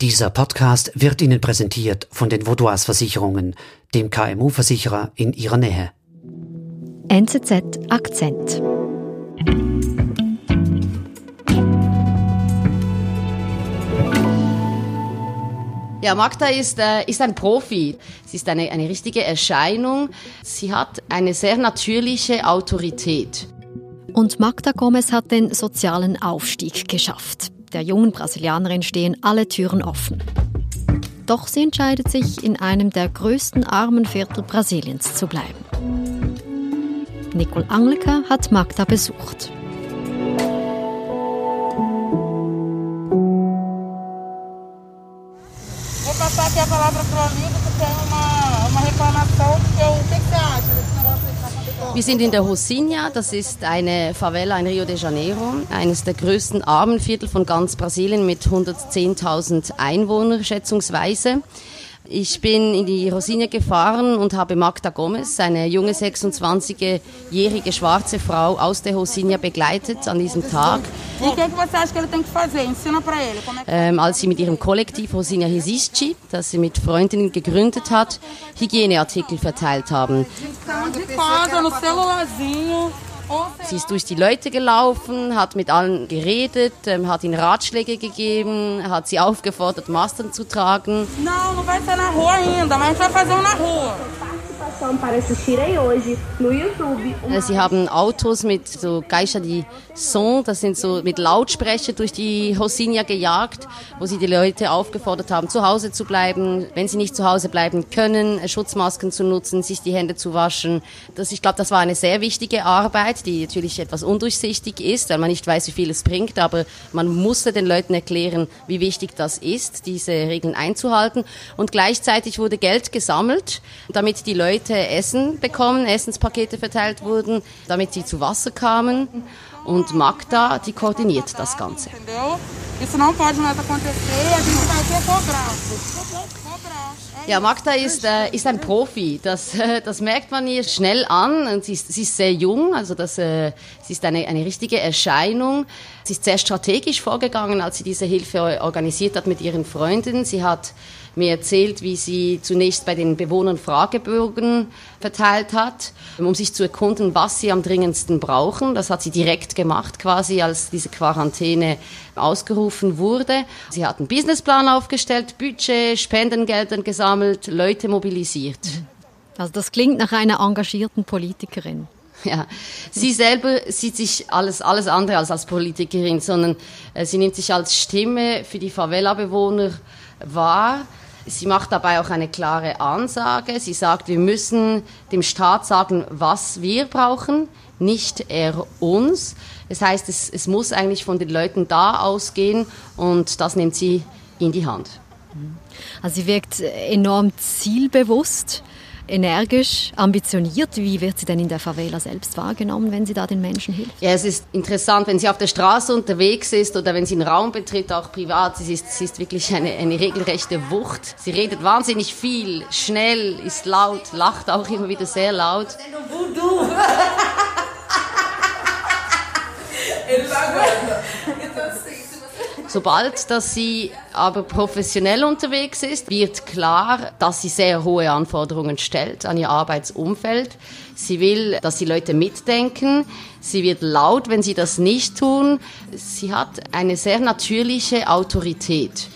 Dieser Podcast wird Ihnen präsentiert von den Vaudois Versicherungen, dem KMU-Versicherer in Ihrer Nähe. NZZ Akzent. Ja, Magda ist, äh, ist ein Profi. Sie ist eine, eine richtige Erscheinung. Sie hat eine sehr natürliche Autorität. Und Magda Gomez hat den sozialen Aufstieg geschafft. Der jungen Brasilianerin stehen alle Türen offen. Doch sie entscheidet sich, in einem der größten Armenviertel Brasiliens zu bleiben. Nicole Angliker hat Magda besucht. Vou passar aqui a palavra para o amigo que tem uma, uma reclamação, porque o que, que você acha desse negócio aí que está acontecendo? Wir sind in der Rosinha, das ist eine Favela in Rio de Janeiro, eines der größten Armenviertel von ganz Brasilien mit 110.000 Einwohnern schätzungsweise. Ich bin in die Rosinha gefahren und habe Magda Gomez, eine junge 26-jährige schwarze Frau aus der Rosinha begleitet an diesem Tag. E ähm, als sie mit ihrem Kollektiv Rosinha Resisci, das sie mit Freundinnen gegründet hat, Hygieneartikel verteilt haben. Sie ist durch die Leute gelaufen, hat mit allen geredet, ähm, hat ihnen Ratschläge gegeben, hat sie aufgefordert, Masken zu tragen. Não, não vai sair na rua ainda, mas a gente vai fazer um. Äh, Sie haben Autos mit so Geisha die Son, das sind so mit Lautsprecher durch die Rosinha gejagt, wo sie die Leute aufgefordert haben, zu Hause zu bleiben, wenn sie nicht zu Hause bleiben können, äh, Schutzmasken zu nutzen, sich die Hände zu waschen. Das, ich glaube, das war eine sehr wichtige Arbeit, die natürlich etwas undurchsichtig ist, weil man nicht weiß, wie viel es bringt, aber man musste den Leuten erklären, wie wichtig das ist, diese Regeln einzuhalten. Und gleichzeitig wurde Geld gesammelt, damit die Leute Essen bekommen, Essenspakete verteilt wurden, damit sie zu Wasser kamen. Und Magda, die koordiniert das Ganze. Ja, Magda ist, äh, ist ein Profi. Das, äh, das merkt man ihr schnell an. Und sie, ist, sie ist sehr jung, also das, äh, sie ist eine, eine richtige Erscheinung. Sie ist sehr strategisch vorgegangen, als sie diese Hilfe organisiert hat mit ihren Freunden. Sie hat mir erzählt, wie sie zunächst bei den Bewohnern Fragebögen verteilt hat, um sich zu erkunden, was sie am dringendsten brauchen. Das hat sie direkt gemacht, quasi als diese Quarantäne ausgerufen wurde. Sie hat einen Businessplan aufgestellt, Budget, Spendengeldern gesammelt, Leute mobilisiert. Also das klingt nach einer engagierten Politikerin. Ja, sie selber sieht sich alles, alles andere als als Politikerin, sondern äh, sie nimmt sich als Stimme für die Favela-Bewohner wahr. Sie macht dabei auch eine klare Ansage. Sie sagt, wir müssen dem Staat sagen, was wir brauchen, nicht er uns. Das heißt, es, es muss eigentlich von den Leuten da ausgehen und das nimmt sie in die Hand. Also sie wirkt enorm zielbewusst, energisch, ambitioniert. Wie wird sie denn in der Favela selbst wahrgenommen, wenn sie da den Menschen hilft? Ja, es ist interessant, wenn sie auf der Straße unterwegs ist oder wenn sie einen Raum betritt, auch privat. Sie ist, sie ist wirklich eine, eine regelrechte Wucht. Sie redet wahnsinnig viel, schnell, ist laut, lacht auch immer wieder sehr laut. Sobald dass sie aber professionell unterwegs ist, wird klar, dass sie sehr hohe Anforderungen stellt an ihr Arbeitsumfeld. Sie will, dass die Leute mitdenken. Sie wird laut, wenn sie das nicht tun. Sie hat eine sehr natürliche Autorität.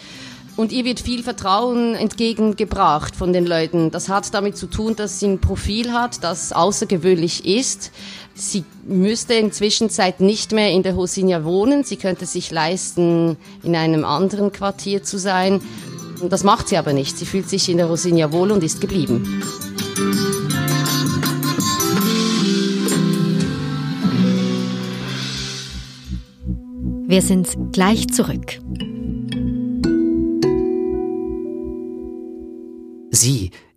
Und ihr wird viel Vertrauen entgegengebracht von den Leuten. Das hat damit zu tun, dass sie ein Profil hat, das außergewöhnlich ist. Sie müsste in Zwischenzeit nicht mehr in der Rosinha wohnen. Sie könnte sich leisten, in einem anderen Quartier zu sein. Und das macht sie aber nicht. Sie fühlt sich in der Rosinha wohl und ist geblieben. Wir sind gleich zurück. Sie,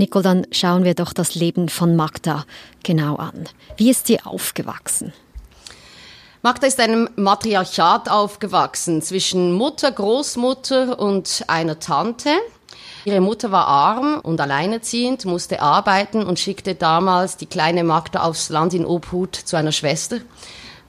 Nicole, dann schauen wir doch das Leben von Magda genau an. Wie ist sie aufgewachsen? Magda ist einem Matriarchat aufgewachsen zwischen Mutter, Großmutter und einer Tante. Ihre Mutter war arm und alleinerziehend, musste arbeiten und schickte damals die kleine Magda aufs Land in Obhut zu einer Schwester,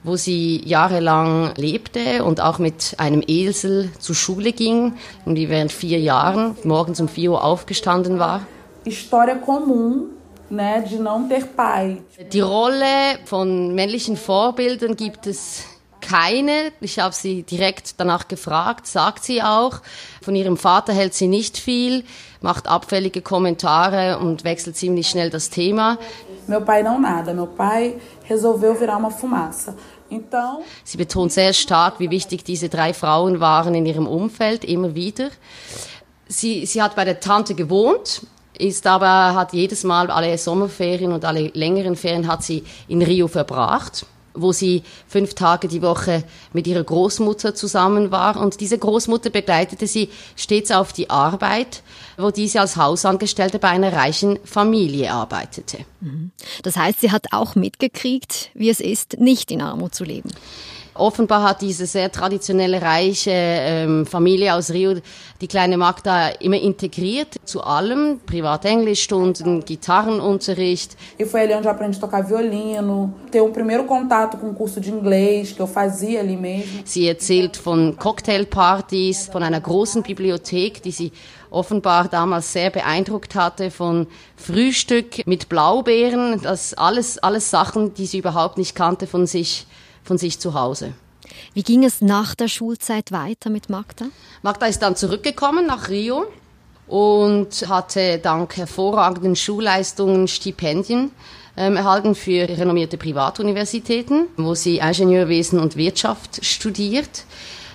wo sie jahrelang lebte und auch mit einem Esel zur Schule ging und die während vier Jahren morgens um vier Uhr aufgestanden war. História comum né, de não ter pai. Die Rolle von männlichen Vorbildern gibt es keine. Ich habe sie direkt danach gefragt, sagt sie auch. Von ihrem Vater hält sie nicht viel, macht abfällige Kommentare und wechselt ziemlich schnell das Thema. Meu pai não nada. Meu pai resolveu virar uma fumaça. Então, Sie betont sehr stark, wie wichtig diese drei Frauen waren in ihrem Umfeld, immer wieder. Sie, sie hat bei der Tante gewohnt, ist aber, hat jedes Mal alle Sommerferien und alle längeren Ferien hat sie in Rio verbracht wo sie fünf Tage die Woche mit ihrer Großmutter zusammen war. Und diese Großmutter begleitete sie stets auf die Arbeit, wo diese als Hausangestellte bei einer reichen Familie arbeitete. Das heißt, sie hat auch mitgekriegt, wie es ist, nicht in Armut zu leben. Offenbar hat diese sehr traditionelle, reiche ähm, Familie aus Rio die kleine Magda immer integriert zu allem. Privatenglischstunden, Gitarrenunterricht. e foi ali onde eu aprendi a tocar violino, ter um primeiro contato com o curso de inglês que eu fazia ali mesmo. Sie erzählt von Cocktailpartys, von einer großen Bibliothek, die sie offenbar damals sehr beeindruckt hatte, von Frühstück mit Blaubeeren, das alles, alles Sachen, die sie überhaupt nicht kannte von sich, von sich zu Hause. Wie ging es nach der Schulzeit weiter mit Magda? Magda ist dann zurückgekommen nach Rio und hatte dank hervorragenden Schulleistungen Stipendien ähm, erhalten für renommierte Privatuniversitäten, wo sie Ingenieurwesen und Wirtschaft studiert.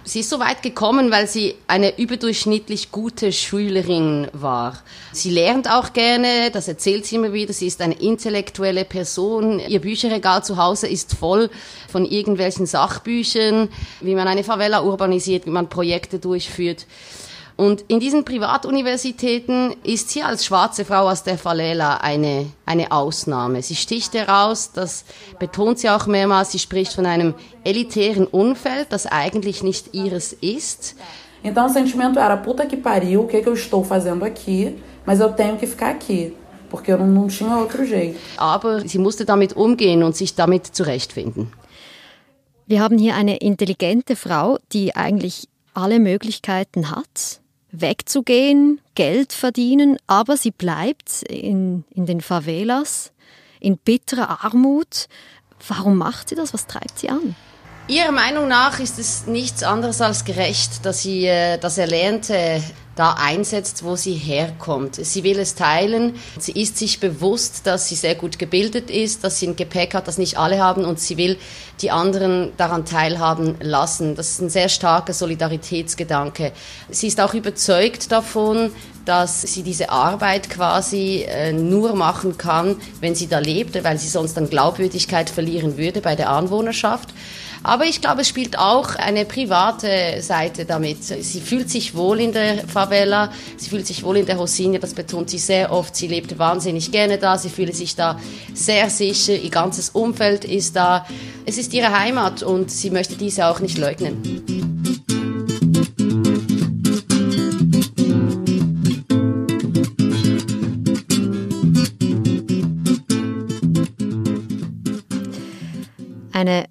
Sie ist so weit gekommen, weil sie eine überdurchschnittlich gute Schülerin war. Sie lernt auch gerne, das erzählt sie immer wieder, sie ist eine intellektuelle Person. Ihr Bücherregal zu Hause ist voll von irgendwelchen Sachbüchern, wie man eine Favela urbanisiert, wie man Projekte durchführt. Und in diesen Privatuniversitäten ist sie als schwarze Frau aus der Favela eine, eine Ausnahme. Sie sticht heraus, das betont sie auch mehrmals, sie spricht von einem elitären Umfeld, das eigentlich nicht ihres ist. Então o sentimento era, puta que pariu, o que, que eu estou fazendo aqui? Mas eu tenho que ficar aqui, porque eu não tinha outro jeito. Aber sie musste damit umgehen und sich damit zurechtfinden. Wir haben hier eine intelligente Frau, die eigentlich alle Möglichkeiten hat, wegzugehen, Geld verdienen, aber sie bleibt in, in den Favelas, in bitterer Armut. Warum macht sie das? Was treibt sie an? Ihrer Meinung nach ist es nichts anderes als gerecht, dass sie äh, das Erlernte da einsetzt, wo sie herkommt. Sie will es teilen. Sie ist sich bewusst, dass sie sehr gut gebildet ist, dass sie ein Gepäck hat, das nicht alle haben und sie will die anderen daran teilhaben lassen. Das ist ein sehr starker Solidaritätsgedanke. Sie ist auch überzeugt davon, dass sie diese Arbeit quasi äh, nur machen kann, wenn sie da lebt, weil sie sonst an Glaubwürdigkeit verlieren würde bei der Anwohnerschaft. Aber ich glaube, es spielt auch eine private Seite damit. Sie fühlt sich wohl in der Favela, sie fühlt sich wohl in der Rosinia, das betont sie sehr oft. Sie lebt wahnsinnig gerne da, sie fühlt sich da sehr sicher, ihr ganzes Umfeld ist da. Es ist ihre Heimat und sie möchte diese auch nicht leugnen. Eine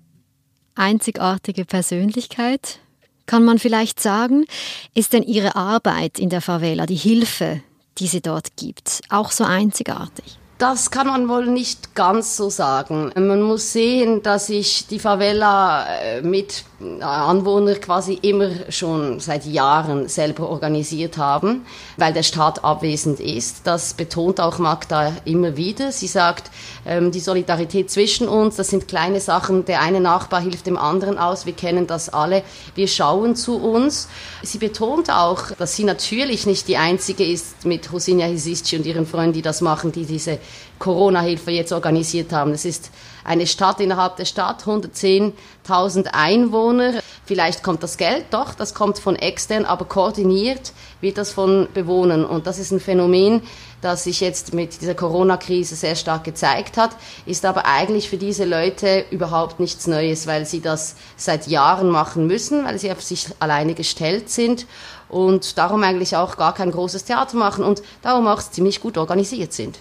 einzigartige Persönlichkeit, kann man vielleicht sagen. Ist denn Ihre Arbeit in der Favela, die Hilfe, die sie dort gibt, auch so einzigartig? Das kann man wohl nicht ganz so sagen. Man muss sehen, dass sich die Favela äh, mit Anwohnern quasi immer schon seit Jahren selber organisiert haben, weil der Staat abwesend ist. Das betont auch Magda immer wieder. Sie sagt, ähm, die Solidarität zwischen uns, das sind kleine Sachen. Der eine Nachbar hilft dem anderen aus. Wir kennen das alle. Wir schauen zu uns. Sie betont auch, dass sie natürlich nicht die einzige ist mit Hosinia Hisisci und ihren Freunden, die das machen, die diese Corona-Hilfe jetzt organisiert haben. Es ist eine Stadt innerhalb der Stadt, 110.000 Einwohner. Anwohner. Vielleicht kommt das Geld, doch, das kommt von extern, aber koordiniert wird das von Bewohnern. Und das ist ein Phänomen, das sich jetzt mit dieser Corona-Krise sehr stark gezeigt hat, ist aber eigentlich für diese Leute überhaupt nichts Neues, weil sie das seit Jahren machen müssen, weil sie auf sich alleine gestellt sind und darum eigentlich auch gar kein großes Theater machen und darum auch ziemlich gut organisiert sind.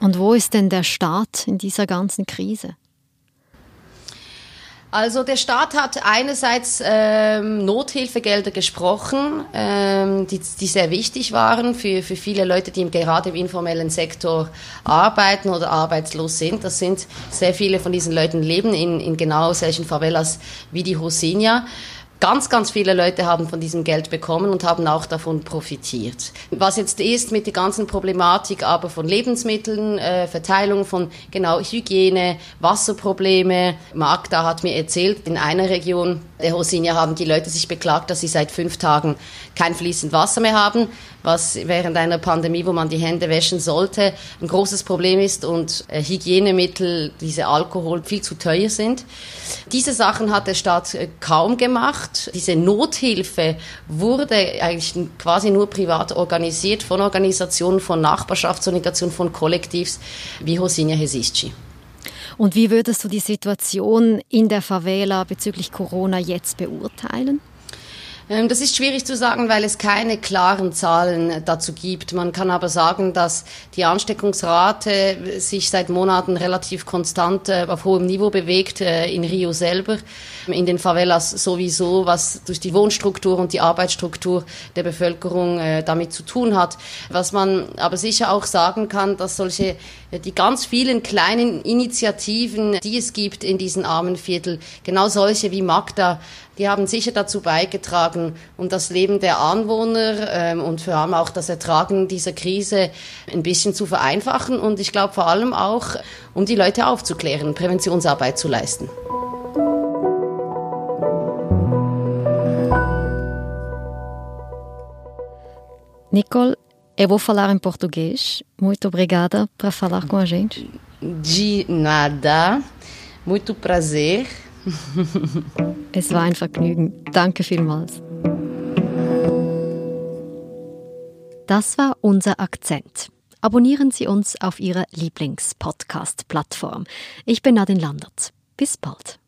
Und wo ist denn der Staat in dieser ganzen Krise? Also der Staat hat einerseits ähm, Nothilfegelder gesprochen, ähm, die, die sehr wichtig waren für, für viele Leute, die gerade im informellen Sektor arbeiten oder arbeitslos sind. Das sind sehr viele von diesen Leuten leben in, in genau solchen Favelas wie die Rosinha. Ganz, ganz viele Leute haben von diesem Geld bekommen und haben auch davon profitiert. Was jetzt ist mit der ganzen Problematik aber von Lebensmitteln, äh, Verteilung von genau Hygiene, Wasserprobleme. Magda hat mir erzählt, in einer Region der Hosinia haben die Leute sich beklagt, dass sie seit fünf Tagen kein fließend Wasser mehr haben was während einer Pandemie, wo man die Hände wäschen sollte, ein großes Problem ist und äh, Hygienemittel, diese Alkohol viel zu teuer sind. Diese Sachen hat der Staat äh, kaum gemacht. Diese Nothilfe wurde eigentlich quasi nur privat organisiert von Organisationen, von Nachbarschaftsorganisationen, von Kollektivs wie Hosinia Hesisci. Und wie würdest du die Situation in der Favela bezüglich Corona jetzt beurteilen? Ähm, das ist schwierig zu sagen, weil es keine klaren Zahlen dazu gibt. Man kann aber sagen, dass die Ansteckungsrate sich seit Monaten relativ konstant äh, auf hohem Niveau bewegt äh, in Rio selber, in den Favelas sowieso, was durch die Wohnstruktur und die Arbeitsstruktur der Bevölkerung äh, damit zu tun hat. Was man aber sicher auch sagen kann, dass solche die ganz vielen kleinen Initiativen, die es gibt in diesen armen Viertel, genau solche wie Magda, die haben sicher dazu beigetragen, um das Leben der Anwohner ähm, und vor allem auch das Ertragen dieser Krise ein bisschen zu vereinfachen und ich glaube vor allem auch, um die Leute aufzuklären, Präventionsarbeit zu leisten. Nicole, eu vou falar em português. Muito obrigada para falar com a gente. De nada. Muito prazer. Es war ein Vergnügen. Danke vielmals. Das war unser Akzent. Abonnieren Sie uns auf Ihrer Lieblingspodcast-Plattform. Ich bin Nadine Landert. Bis bald.